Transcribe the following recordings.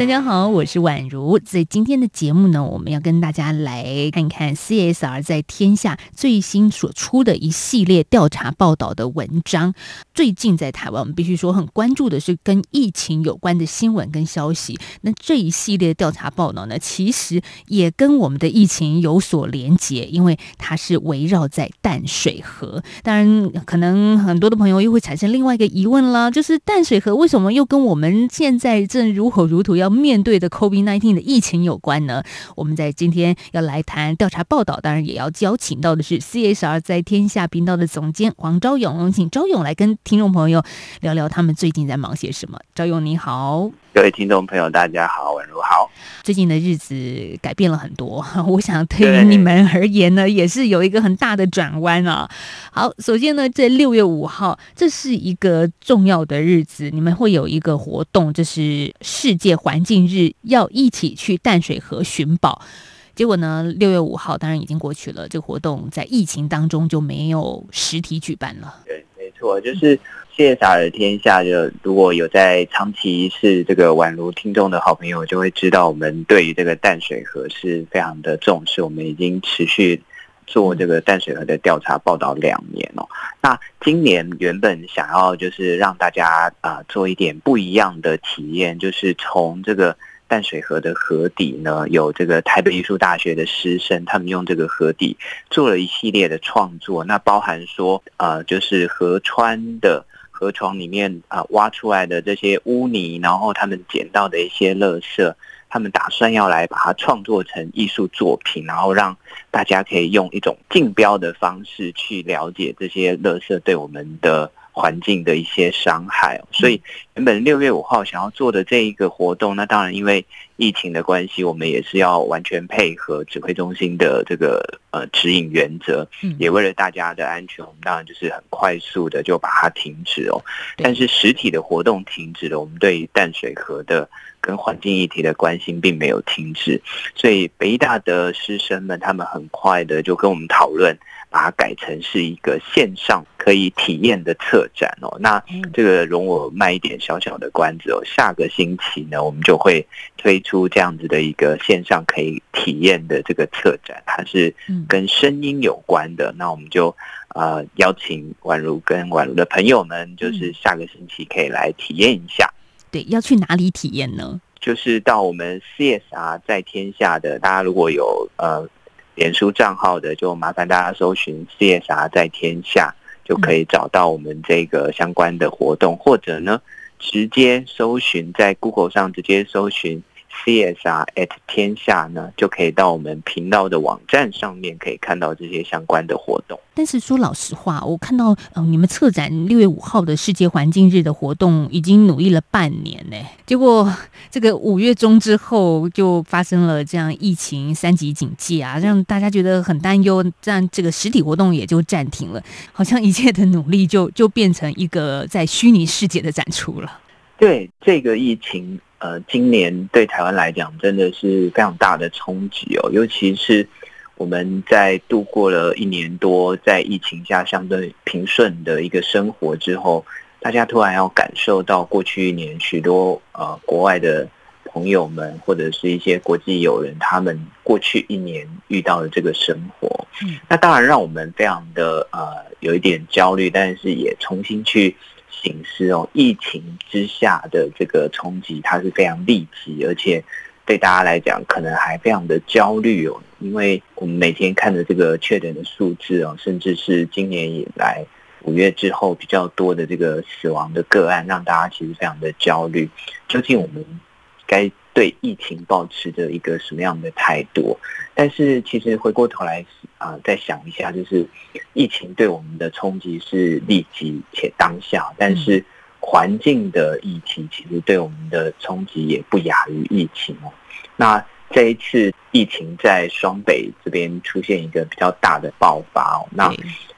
大家好，我是宛如。在今天的节目呢，我们要跟大家来看看 CSR 在天下最新所出的一系列调查报道的文章。最近在台湾，我们必须说很关注的是跟疫情有关的新闻跟消息。那这一系列调查报道呢，其实也跟我们的疫情有所连结，因为它是围绕在淡水河。当然，可能很多的朋友又会产生另外一个疑问啦，就是淡水河为什么又跟我们现在正如火如荼要面对的 COVID-19 的疫情有关呢？我们在今天要来谈调查报道，当然也要邀请到的是 CSR 在天下频道的总监黄昭勇，请昭勇来跟听众朋友聊聊他们最近在忙些什么。昭勇你好。各位听众朋友，大家好，宛如好。最近的日子改变了很多，我想对于你们而言呢，也是有一个很大的转弯啊。好，首先呢，在六月五号，这是一个重要的日子，你们会有一个活动，这是世界环环境日，要一起去淡水河寻宝。结果呢，六月五号当然已经过去了，这个活动在疫情当中就没有实体举办了。对，没错，就是。CSR 的天下，就如果有在长期是这个宛如听众的好朋友，就会知道我们对于这个淡水河是非常的重视。我们已经持续做这个淡水河的调查报道两年哦。那今年原本想要就是让大家啊做一点不一样的体验，就是从这个淡水河的河底呢，有这个台北艺术大学的师生，他们用这个河底做了一系列的创作。那包含说啊，就是河川的。河床里面啊挖出来的这些污泥，然后他们捡到的一些垃圾，他们打算要来把它创作成艺术作品，然后让大家可以用一种竞标的方式去了解这些垃圾对我们的环境的一些伤害。所以原本六月五号想要做的这一个活动，那当然因为。疫情的关系，我们也是要完全配合指挥中心的这个呃指引原则，也为了大家的安全，我们当然就是很快速的就把它停止哦。但是实体的活动停止了，我们对淡水河的跟环境议题的关心并没有停止，所以北艺大的师生们他们很快的就跟我们讨论。把它改成是一个线上可以体验的策展哦，那这个容我卖一点小小的关子哦，下个星期呢，我们就会推出这样子的一个线上可以体验的这个策展，它是跟声音有关的。那我们就呃邀请宛如跟宛如的朋友们，就是下个星期可以来体验一下。对，要去哪里体验呢？就是到我们 CSR 在天下的，大家如果有呃。脸书账号的，就麻烦大家搜寻 CSR 在天下，就可以找到我们这个相关的活动，或者呢，直接搜寻在 Google 上直接搜寻。CSR at 天下呢，就可以到我们频道的网站上面，可以看到这些相关的活动。但是说老实话，我看到嗯、呃，你们策展六月五号的世界环境日的活动已经努力了半年呢，结果这个五月中之后就发生了这样疫情三级警戒啊，让大家觉得很担忧，这样这个实体活动也就暂停了，好像一切的努力就就变成一个在虚拟世界的展出了。对这个疫情。呃，今年对台湾来讲真的是非常大的冲击哦，尤其是我们在度过了一年多在疫情下相对平顺的一个生活之后，大家突然要感受到过去一年许多呃国外的朋友们或者是一些国际友人他们过去一年遇到的这个生活，嗯，那当然让我们非常的呃有一点焦虑，但是也重新去。形势哦，疫情之下的这个冲击，它是非常立即，而且对大家来讲，可能还非常的焦虑哦。因为我们每天看的这个确诊的数字哦，甚至是今年以来五月之后比较多的这个死亡的个案，让大家其实非常的焦虑。究竟我们该对疫情保持着一个什么样的态度？但是其实回过头来啊，再想一下，就是疫情对我们的冲击是立即且当下，但是环境的议题其实对我们的冲击也不亚于疫情哦。那这一次疫情在双北这边出现一个比较大的爆发哦，那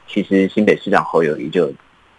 其实新北市长侯友宜就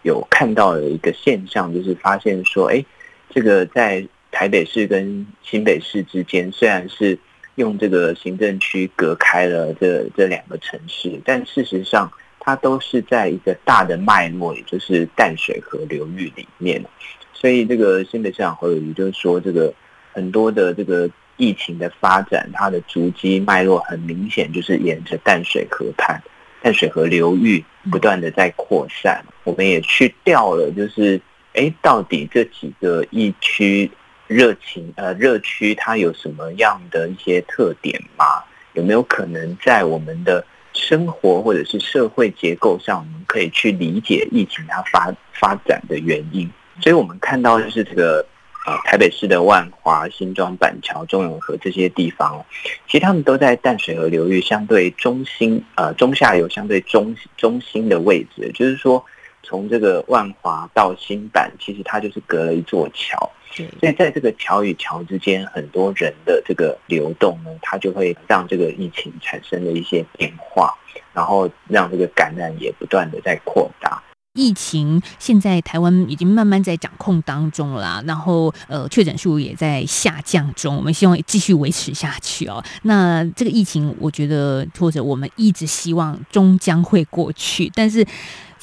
有看到了一个现象，就是发现说，哎，这个在台北市跟新北市之间虽然是用这个行政区隔开了这这两个城市，但事实上它都是在一个大的脉络，也就是淡水河流域里面。所以这个新北市长侯友宜就是说，这个很多的这个疫情的发展，它的足迹脉络很明显，就是沿着淡水河畔、淡水河流域不断的在扩散。我们也去调了，就是哎，到底这几个疫区热情呃热区，它有什么样的一些特点吗？有没有可能在我们的生活或者是社会结构上，我们可以去理解疫情它发发展的原因？所以我们看到就是这个，呃，台北市的万华、新庄、板桥、中永和这些地方，其实他们都在淡水河流域相对中心，呃，中下游相对中中心的位置。就是说，从这个万华到新板，其实它就是隔了一座桥。所以在这个桥与桥之间，很多人的这个流动呢，它就会让这个疫情产生了一些变化，然后让这个感染也不断的在扩大。疫情现在台湾已经慢慢在掌控当中啦，然后呃确诊数也在下降中，我们希望继续维持下去哦。那这个疫情，我觉得或者我们一直希望终将会过去，但是。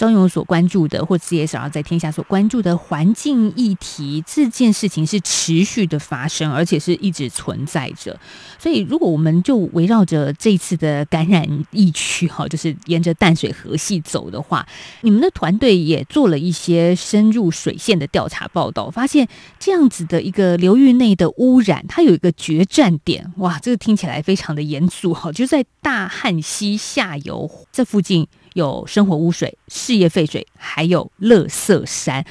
张勇所关注的，或自也想要在天下所关注的环境议题，这件事情是持续的发生，而且是一直存在着。所以，如果我们就围绕着这次的感染疫区，哈，就是沿着淡水河系走的话，你们的团队也做了一些深入水线的调查报道，发现这样子的一个流域内的污染，它有一个决战点。哇，这个听起来非常的严肃，哈，就在大汉溪下游这附近。有生活污水、事业废水，还有垃圾山。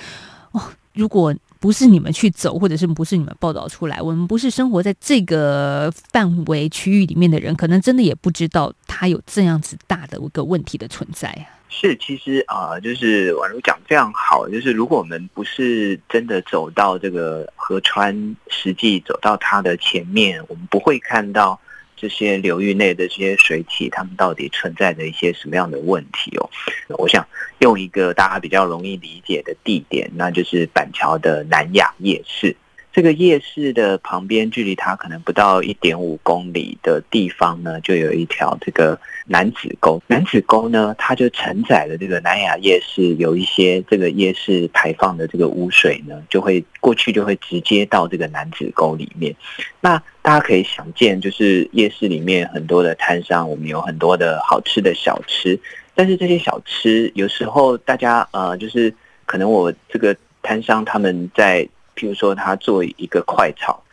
哦，如果不是你们去走，或者是不是你们报道出来，我们不是生活在这个范围区域里面的人，可能真的也不知道它有这样子大的一个问题的存在啊。是，其实啊、就是宛如讲非常好，就是如果我们不是真的走到这个河川，实际走到它的前面，我们不会看到。这些流域内的这些水体，它们到底存在着一些什么样的问题哦？我想用一个大家比较容易理解的地点，那就是板桥的南雅夜市。这个夜市的旁边，距离它可能不到一点五公里的地方呢，就有一条这个南子沟。南子沟呢，它就承载了这个南雅夜市有一些这个夜市排放的这个污水呢，就会过去就会直接到这个南子沟里面。那大家可以想见，就是夜市里面很多的摊商，我们有很多的好吃的小吃，但是这些小吃有时候大家呃，就是可能我这个摊商他们在。譬如说，他做一个快炒，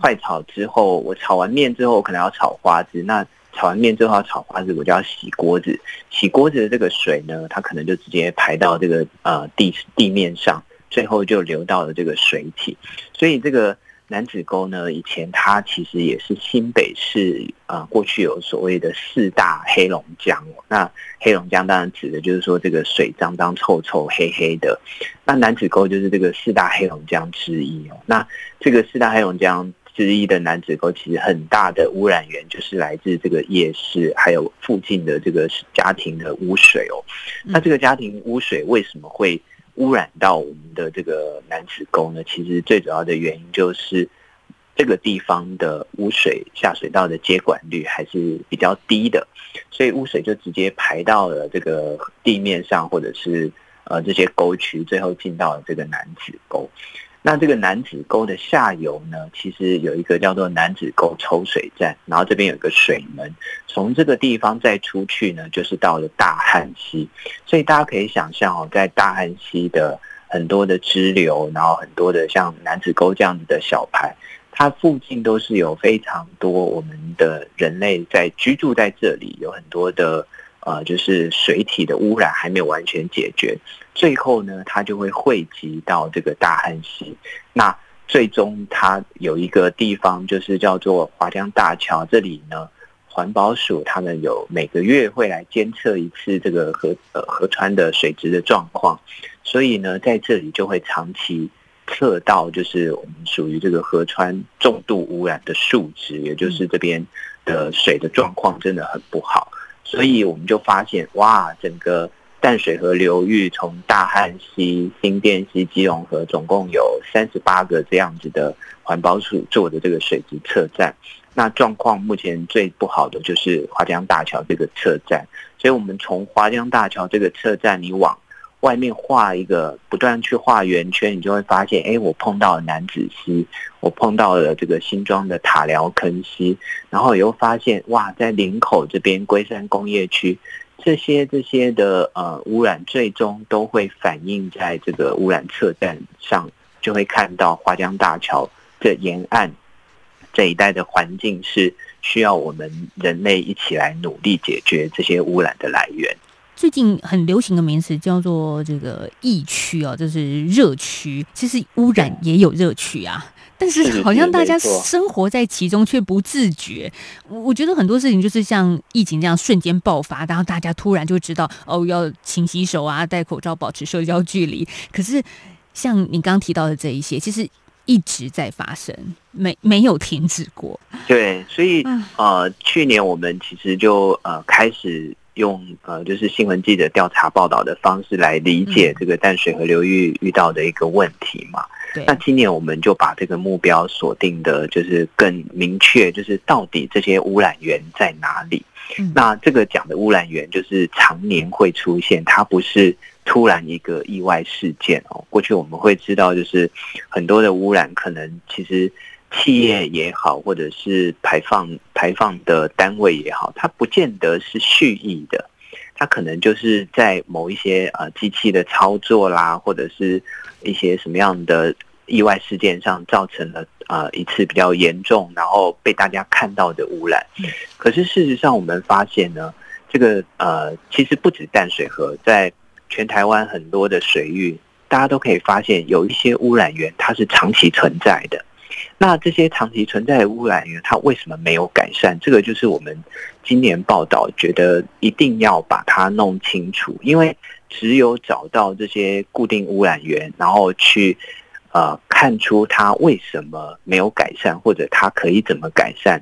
快炒之后，我炒完面之后，我可能要炒花枝。那炒完面之后要炒花枝，我就要洗锅子。洗锅子的这个水呢，它可能就直接排到这个呃地地面上，最后就流到了这个水体。所以这个。楠梓沟呢，以前它其实也是新北市啊、呃，过去有所谓的四大黑龙江哦。那黑龙江当然指的就是说这个水脏脏、臭臭、黑黑的。那南子沟就是这个四大黑龙江之一哦。那这个四大黑龙江之一的南子沟，其实很大的污染源就是来自这个夜市，还有附近的这个家庭的污水哦。那这个家庭污水为什么会？污染到我们的这个南子沟呢，其实最主要的原因就是这个地方的污水下水道的接管率还是比较低的，所以污水就直接排到了这个地面上，或者是呃这些沟渠，最后进到了这个南子沟。那这个南子沟的下游呢，其实有一个叫做南子沟抽水站，然后这边有一个水门，从这个地方再出去呢，就是到了大汉溪。所以大家可以想象哦，在大汉溪的很多的支流，然后很多的像南子沟这样子的小排，它附近都是有非常多我们的人类在居住在这里，有很多的。呃，就是水体的污染还没有完全解决，最后呢，它就会汇集到这个大汉溪。那最终它有一个地方，就是叫做华江大桥，这里呢，环保署他们有每个月会来监测一次这个河呃河川的水质的状况，所以呢，在这里就会长期测到，就是我们属于这个河川重度污染的数值，也就是这边的水的状况真的很不好。所以我们就发现，哇，整个淡水河流域从大汉溪、新店溪、基隆河，总共有三十八个这样子的环保署做的这个水质测站。那状况目前最不好的就是华江大桥这个测站，所以我们从华江大桥这个测站，你往外面画一个，不断去画圆圈，你就会发现，哎，我碰到了楠梓溪，我碰到了这个新庄的塔寮坑溪，然后又发现，哇，在林口这边龟山工业区。这些这些的呃污染，最终都会反映在这个污染测站上，就会看到华江大桥这沿岸这一带的环境是需要我们人类一起来努力解决这些污染的来源。最近很流行的名词叫做这个疫区哦，就是热区。其实污染也有热区啊。但是好像大家生活在其中却不自觉。我觉得很多事情就是像疫情这样瞬间爆发，然后大家突然就知道哦，要勤洗手啊，戴口罩，保持社交距离。可是像你刚刚提到的这一些，其实一直在发生，没没有停止过。对，所以呃，去年我们其实就呃开始用呃就是新闻记者调查报道的方式来理解这个淡水河流域遇到的一个问题嘛。那今年我们就把这个目标锁定的，就是更明确，就是到底这些污染源在哪里？那这个讲的污染源就是常年会出现，它不是突然一个意外事件哦。过去我们会知道，就是很多的污染可能其实企业也好，或者是排放排放的单位也好，它不见得是蓄意的，它可能就是在某一些呃机器的操作啦，或者是一些什么样的。意外事件上造成了呃一次比较严重，然后被大家看到的污染。可是事实上，我们发现呢，这个呃其实不止淡水河，在全台湾很多的水域，大家都可以发现有一些污染源它是长期存在的。那这些长期存在的污染源，它为什么没有改善？这个就是我们今年报道觉得一定要把它弄清楚，因为只有找到这些固定污染源，然后去。呃，看出它为什么没有改善，或者它可以怎么改善，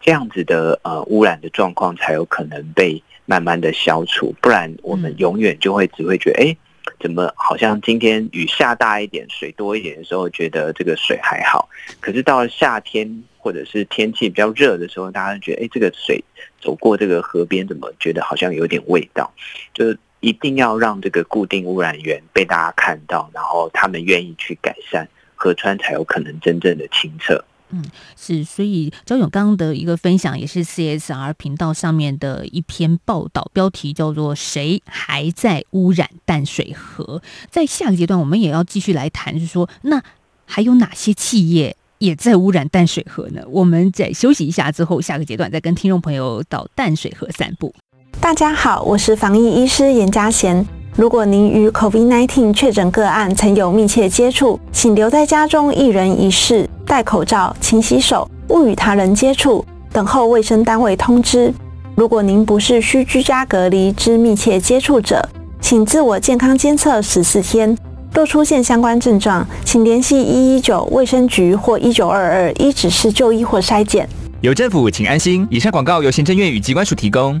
这样子的呃污染的状况才有可能被慢慢的消除，不然我们永远就会只会觉得，哎，怎么好像今天雨下大一点，水多一点的时候，觉得这个水还好，可是到了夏天或者是天气比较热的时候，大家觉得，哎，这个水走过这个河边，怎么觉得好像有点味道，就是。一定要让这个固定污染源被大家看到，然后他们愿意去改善，河川才有可能真正的清澈。嗯，是，所以焦勇刚刚的一个分享也是 CSR 频道上面的一篇报道，标题叫做“谁还在污染淡水河”。在下个阶段，我们也要继续来谈，是说，那还有哪些企业也在污染淡水河呢？我们再休息一下之后，下个阶段再跟听众朋友到淡水河散步。大家好，我是防疫医师严家贤。如果您与 COVID-19 确诊个案曾有密切接触，请留在家中一人一室，戴口罩、勤洗手，勿与他人接触，等候卫生单位通知。如果您不是需居家隔离之密切接触者，请自我健康监测十四天。若出现相关症状，请联系一一九卫生局或一九二二，依指示就医或筛检。有政府，请安心。以上广告由行政院与机关署提供。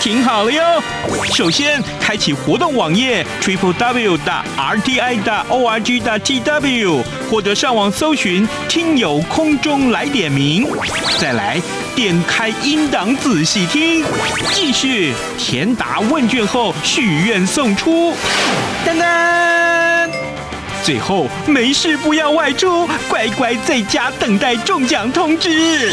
听好了哟！首先，开启活动网页 triple w 的 r t i 的 o r g 的 t w，或者上网搜寻“听友空中来点名”。再来，点开音档仔细听。继续填答问卷后许愿送出。噔噔。最后，没事不要外出，乖乖在家等待中奖通知。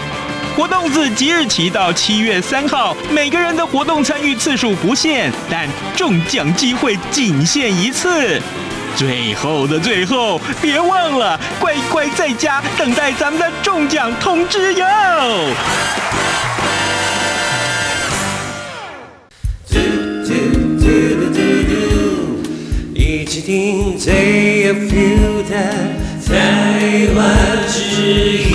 活动自即日起到七月三号，每个人的活动参与次数不限，但中奖机会仅限一次。最后的最后，别忘了乖乖在家等待咱们的中奖通知哟。听最有 feel 的台湾之音。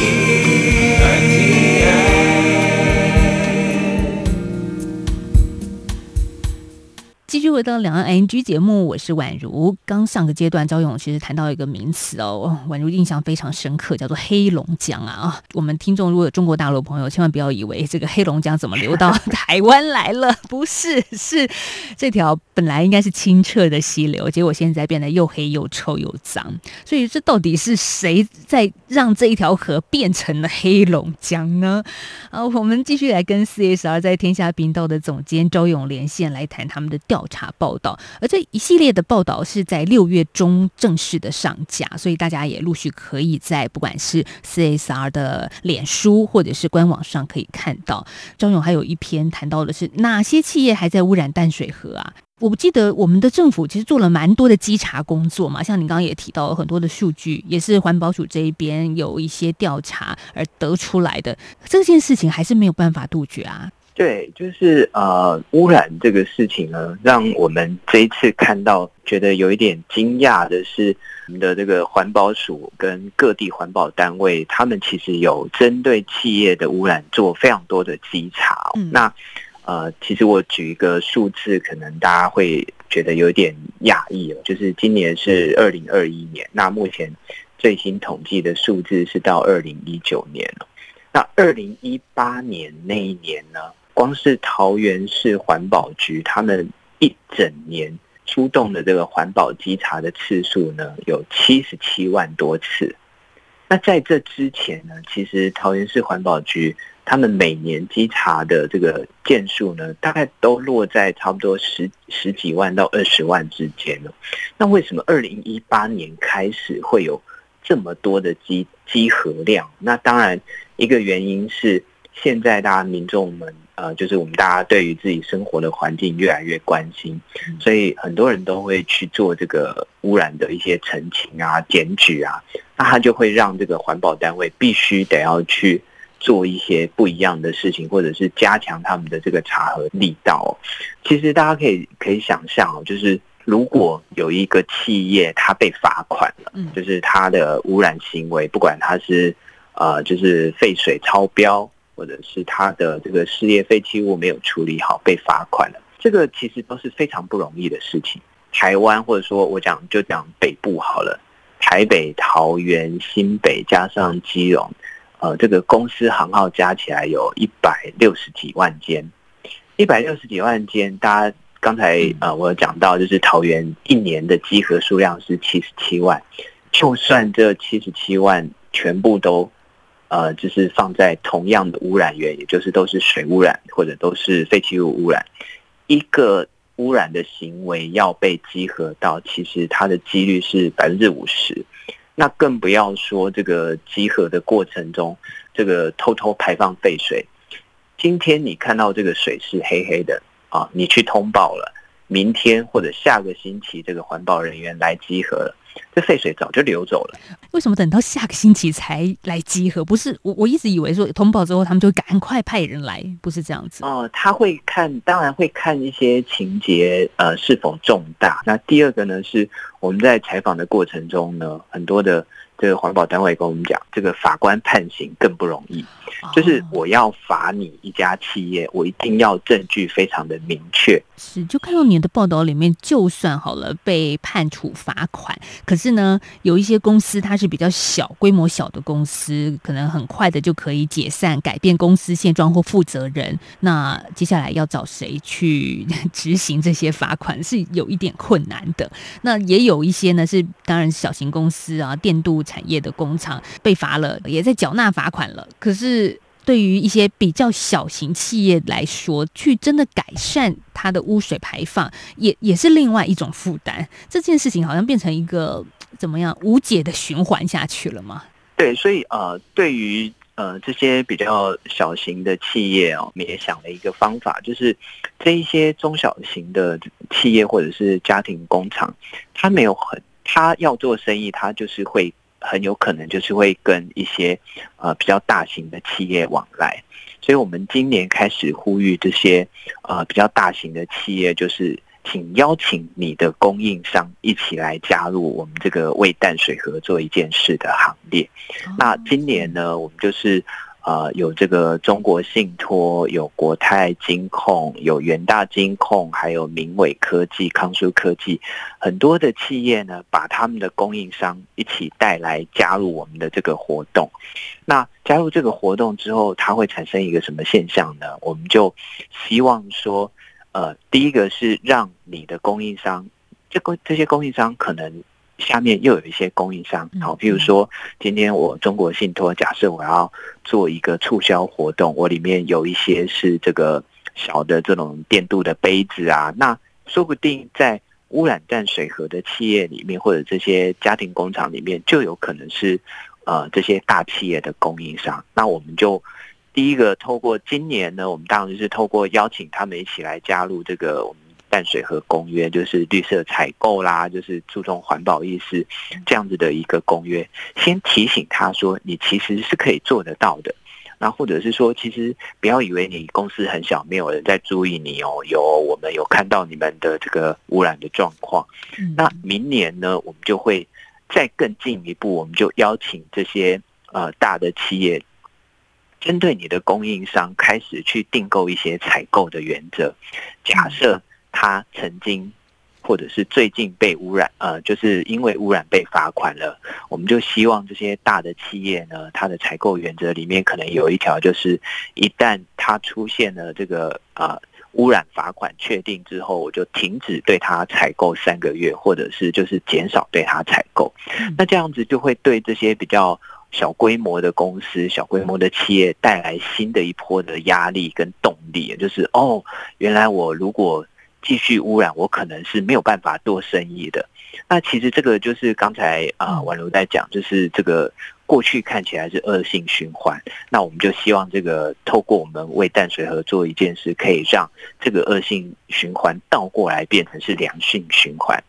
回到两岸 NG 节目，我是宛如。刚上个阶段，昭勇其实谈到一个名词哦，宛如印象非常深刻，叫做黑龙江啊啊。我们听众如果有中国大陆朋友，千万不要以为这个黑龙江怎么流到台湾来了，不是，是这条本来应该是清澈的溪流，结果现在变得又黑又臭又脏。所以这到底是谁在让这一条河变成了黑龙江呢？啊，我们继续来跟 CSR 在天下频道的总监周勇连线来谈他们的调查。报道，而这一系列的报道是在六月中正式的上架，所以大家也陆续可以在不管是 CSR 的脸书或者是官网上可以看到。张勇还有一篇谈到的是哪些企业还在污染淡水河啊？我不记得我们的政府其实做了蛮多的稽查工作嘛，像你刚刚也提到了很多的数据，也是环保署这一边有一些调查而得出来的，这件事情还是没有办法杜绝啊。对，就是呃，污染这个事情呢，让我们这一次看到觉得有一点惊讶的是，我们的这个环保署跟各地环保单位，他们其实有针对企业的污染做非常多的稽查。嗯、那呃，其实我举一个数字，可能大家会觉得有点讶异了，就是今年是二零二一年，那目前最新统计的数字是到二零一九年了。那二零一八年那一年呢？光是桃园市环保局，他们一整年出动的这个环保稽查的次数呢，有七十七万多次。那在这之前呢，其实桃园市环保局他们每年稽查的这个件数呢，大概都落在差不多十十几万到二十万之间了。那为什么二零一八年开始会有这么多的稽稽核量？那当然一个原因是现在大家民众们。呃，就是我们大家对于自己生活的环境越来越关心，所以很多人都会去做这个污染的一些澄清啊、检举啊，那他就会让这个环保单位必须得要去做一些不一样的事情，或者是加强他们的这个查核力道。其实大家可以可以想象哦，就是如果有一个企业它被罚款了，就是它的污染行为，不管它是呃，就是废水超标。或者是他的这个事业废弃物没有处理好被罚款了，这个其实都是非常不容易的事情。台湾或者说我讲就讲北部好了，台北、桃园、新北加上基隆，呃，这个公司行号加起来有一百六十几万间，一百六十几万间。大家刚才呃我有讲到，就是桃园一年的集合数量是七十七万，就算这七十七万全部都。呃，就是放在同样的污染源，也就是都是水污染或者都是废弃物污染，一个污染的行为要被集合到，其实它的几率是百分之五十。那更不要说这个集合的过程中，这个偷偷排放废水。今天你看到这个水是黑黑的啊，你去通报了，明天或者下个星期，这个环保人员来集合了。这废水早就流走了，为什么等到下个星期才来集合？不是我，我一直以为说通报之后，他们就赶快派人来，不是这样子哦。他会看，当然会看一些情节呃是否重大。那第二个呢，是我们在采访的过程中呢，很多的。这个环保单位跟我们讲，这个法官判刑更不容易，就是我要罚你一家企业，我一定要证据非常的明确。是，就看到你的报道里面，就算好了被判处罚款，可是呢，有一些公司它是比较小规模小的公司，可能很快的就可以解散、改变公司现状或负责人。那接下来要找谁去执行这些罚款，是有一点困难的。那也有一些呢，是当然小型公司啊，电镀。产业的工厂被罚了，也在缴纳罚款了，可是对于一些比较小型企业来说，去真的改善它的污水排放，也也是另外一种负担。这件事情好像变成一个怎么样无解的循环下去了吗？对，所以呃，对于呃这些比较小型的企业哦，我们也想了一个方法，就是这一些中小型的企业或者是家庭工厂，他没有很，他要做生意，他就是会。很有可能就是会跟一些呃比较大型的企业往来，所以我们今年开始呼吁这些呃比较大型的企业，就是请邀请你的供应商一起来加入我们这个为淡水河做一件事的行列。那今年呢，我们就是。呃，有这个中国信托，有国泰金控，有元大金控，还有明伟科技、康舒科技，很多的企业呢，把他们的供应商一起带来加入我们的这个活动。那加入这个活动之后，它会产生一个什么现象呢？我们就希望说，呃，第一个是让你的供应商，这个这些供应商可能。下面又有一些供应商，好，譬如说，今天我中国信托，假设我要做一个促销活动，我里面有一些是这个小的这种电镀的杯子啊，那说不定在污染淡水河的企业里面，或者这些家庭工厂里面，就有可能是呃这些大企业的供应商。那我们就第一个透过今年呢，我们当然就是透过邀请他们一起来加入这个我们。淡水河公约就是绿色采购啦，就是注重环保意识这样子的一个公约。先提醒他说，你其实是可以做得到的。那或者是说，其实不要以为你公司很小，没有人在注意你哦。有我们有看到你们的这个污染的状况。那明年呢，我们就会再更进一步，我们就邀请这些呃大的企业，针对你的供应商开始去订购一些采购的原则。假设。他曾经，或者是最近被污染，呃，就是因为污染被罚款了。我们就希望这些大的企业呢，它的采购原则里面可能有一条，就是一旦它出现了这个呃污染罚款确定之后，我就停止对它采购三个月，或者是就是减少对它采购。那这样子就会对这些比较小规模的公司、小规模的企业带来新的一波的压力跟动力，就是哦，原来我如果继续污染，我可能是没有办法做生意的。那其实这个就是刚才啊，婉如在讲，就是这个过去看起来是恶性循环。那我们就希望这个透过我们为淡水河做一件事，可以让这个恶性循环倒过来变成是良性循环。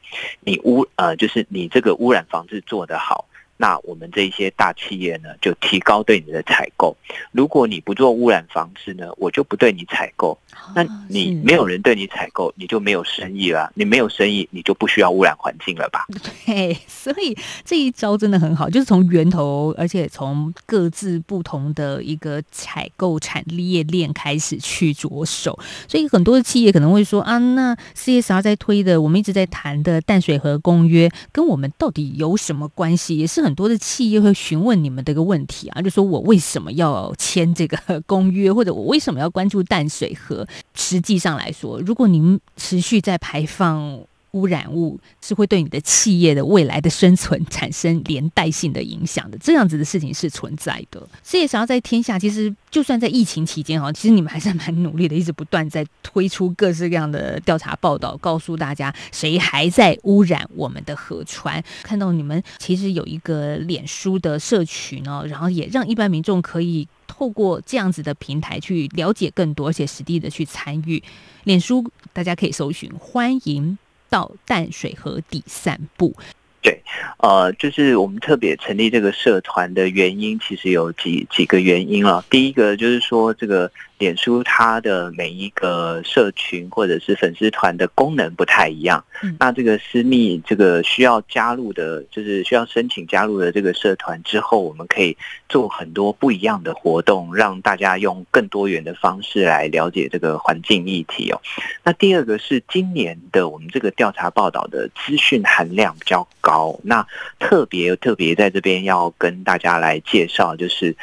你污呃，就是你这个污染防治做得好。那我们这一些大企业呢，就提高对你的采购。如果你不做污染防治呢，我就不对你采购。那你没有人对你采购，你就没有生意了。你没有生意，你就不需要污染环境了吧？对，所以这一招真的很好，就是从源头，而且从各自不同的一个采购产业链开始去着手。所以很多的企业可能会说啊，那 CSR 在推的，我们一直在谈的淡水河公约，跟我们到底有什么关系？也是。很多的企业会询问你们这个问题啊，就说我为什么要签这个公约，或者我为什么要关注淡水河？实际上来说，如果您持续在排放。污染物是会对你的企业的未来的生存产生连带性的影响的，这样子的事情是存在的。所以想要在天下，其实就算在疫情期间哈，其实你们还是蛮努力的，一直不断在推出各式各样的调查报道，告诉大家谁还在污染我们的河川。看到你们其实有一个脸书的社群呢，然后也让一般民众可以透过这样子的平台去了解更多，而且实地的去参与。脸书大家可以搜寻，欢迎。到淡水河底散步。对，呃，就是我们特别成立这个社团的原因，其实有几几个原因啊。第一个就是说，这个。脸书它的每一个社群或者是粉丝团的功能不太一样，那这个私密这个需要加入的，就是需要申请加入的这个社团之后，我们可以做很多不一样的活动，让大家用更多元的方式来了解这个环境议题哦。那第二个是今年的我们这个调查报道的资讯含量比较高，那特别特别在这边要跟大家来介绍就是。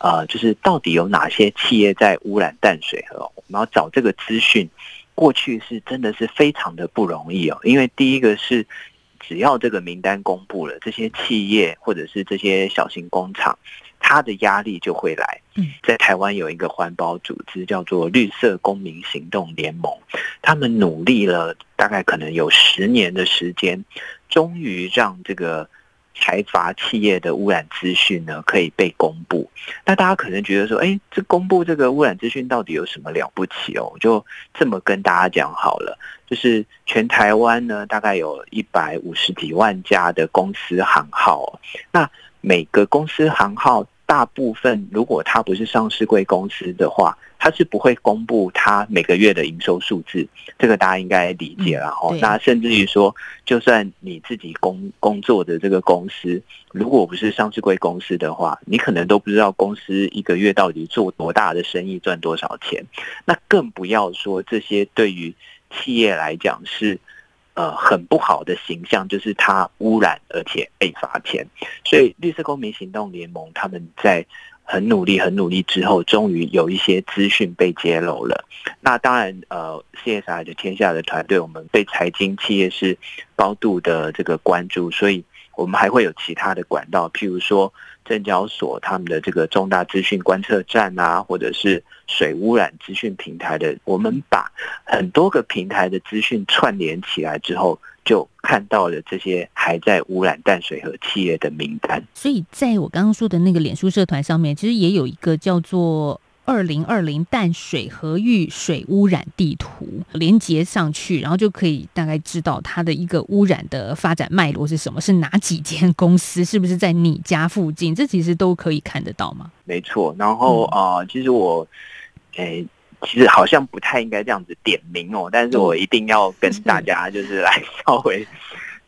呃，就是到底有哪些企业在污染淡水河？我们要找这个资讯，过去是真的是非常的不容易哦。因为第一个是，只要这个名单公布了，这些企业或者是这些小型工厂，它的压力就会来。嗯在台湾有一个环保组织叫做绿色公民行动联盟，他们努力了大概可能有十年的时间，终于让这个。财阀企业的污染资讯呢，可以被公布。那大家可能觉得说，哎，这公布这个污染资讯到底有什么了不起哦？我就这么跟大家讲好了，就是全台湾呢，大概有一百五十几万家的公司行号。那每个公司行号，大部分如果它不是上市贵公司的话，它是不会公布它每个月的营收数字，这个大家应该理解了哈。那甚至于说，就算你自己工工作的这个公司，如果不是上市贵公司的话，你可能都不知道公司一个月到底做多大的生意，赚多少钱。那更不要说这些对于企业来讲是呃很不好的形象，就是它污染而且被罚钱。所以绿色公民行动联盟他们在。很努力，很努力之后，终于有一些资讯被揭露了。那当然，呃，CSR 的天下的团队，我们对财经企业是高度的这个关注，所以我们还会有其他的管道，譬如说证交所他们的这个重大资讯观测站啊，或者是水污染资讯平台的，我们把很多个平台的资讯串联起来之后。就看到了这些还在污染淡水河企业的名单，所以在我刚刚说的那个脸书社团上面，其实也有一个叫做“二零二零淡水河域水污染地图”连接上去，然后就可以大概知道它的一个污染的发展脉络是什么，是哪几间公司，是不是在你家附近，这其实都可以看得到吗？没错，然后啊、呃，其实我，诶、欸。其实好像不太应该这样子点名哦，但是我一定要跟大家 就是来稍微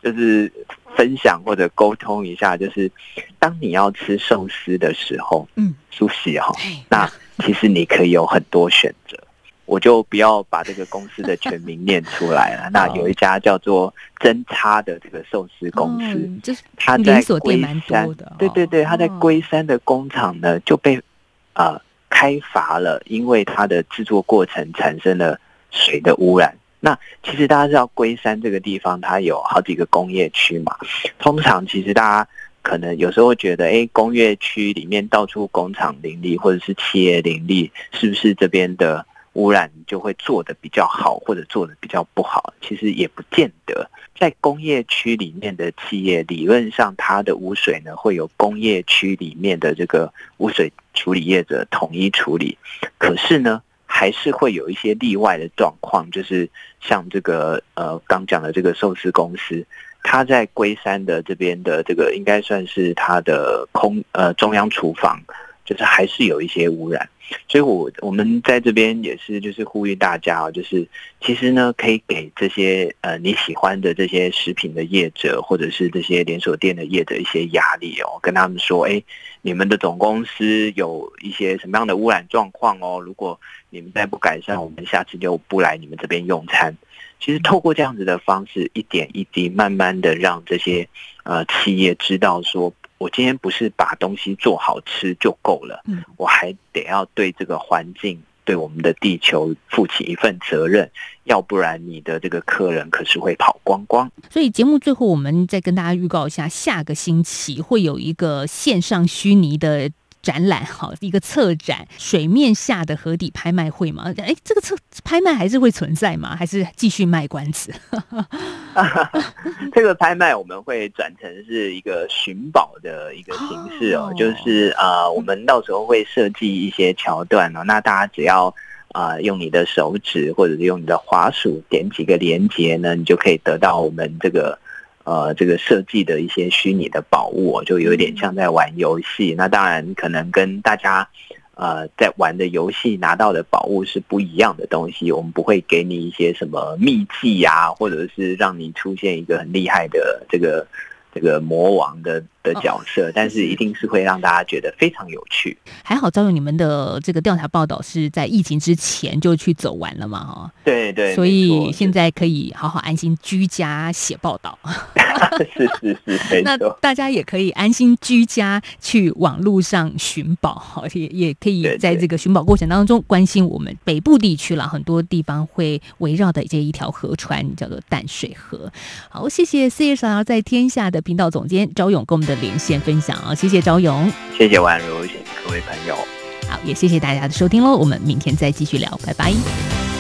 就是分享或者沟通一下，就是当你要吃寿司的时候，嗯，苏西哈，那其实你可以有很多选择，我就不要把这个公司的全名念出来了。那有一家叫做真差的这个寿司公司，就是他在龟山，对对对，他在龟山的工厂呢就被呃。开罚了，因为它的制作过程产生了水的污染。那其实大家知道龟山这个地方，它有好几个工业区嘛。通常其实大家可能有时候会觉得，哎，工业区里面到处工厂林立，或者是企业林立，是不是这边的污染就会做得比较好，或者做得比较不好？其实也不见得。在工业区里面的企业，理论上它的污水呢，会有工业区里面的这个污水处理业者统一处理。可是呢，还是会有一些例外的状况，就是像这个呃刚讲的这个寿司公司，他在龟山的这边的这个应该算是他的空呃中央厨房。就是还是有一些污染，所以我我们在这边也是就是呼吁大家啊，就是其实呢，可以给这些呃你喜欢的这些食品的业者，或者是这些连锁店的业者一些压力哦，跟他们说，哎，你们的总公司有一些什么样的污染状况哦，如果你们再不改善，我们下次就不来你们这边用餐。其实透过这样子的方式，一点一滴，慢慢的让这些呃企业知道说。我今天不是把东西做好吃就够了，嗯，我还得要对这个环境、对我们的地球负起一份责任，要不然你的这个客人可是会跑光光。所以节目最后，我们再跟大家预告一下，下个星期会有一个线上虚拟的。展览好一个策展，水面下的河底拍卖会吗？哎，这个策拍卖还是会存在吗？还是继续卖关子？这个拍卖我们会转成是一个寻宝的一个形式哦，就是呃，我们到时候会设计一些桥段哦，那大家只要啊、呃、用你的手指或者是用你的滑鼠点几个连接呢，你就可以得到我们这个。呃，这个设计的一些虚拟的宝物，就有点像在玩游戏。那当然，可能跟大家呃在玩的游戏拿到的宝物是不一样的东西。我们不会给你一些什么秘技呀，或者是让你出现一个很厉害的这个。这个魔王的的角色，但是一定是会让大家觉得非常有趣。还好，赵勇，你们的这个调查报道是在疫情之前就去走完了嘛？哈，对对，所以现在可以好好安心居家写报道。是是是，那大家也可以安心居家去网络上寻宝，哈，也也可以在这个寻宝过程当中关心我们北部地区了，很多地方会围绕的这一条河川叫做淡水河。好，谢谢 CSR 在天下的频道总监赵勇跟我们的的连线分享啊，谢谢昭勇，谢谢宛如，谢谢各位朋友，好，也谢谢大家的收听喽，我们明天再继续聊，拜拜。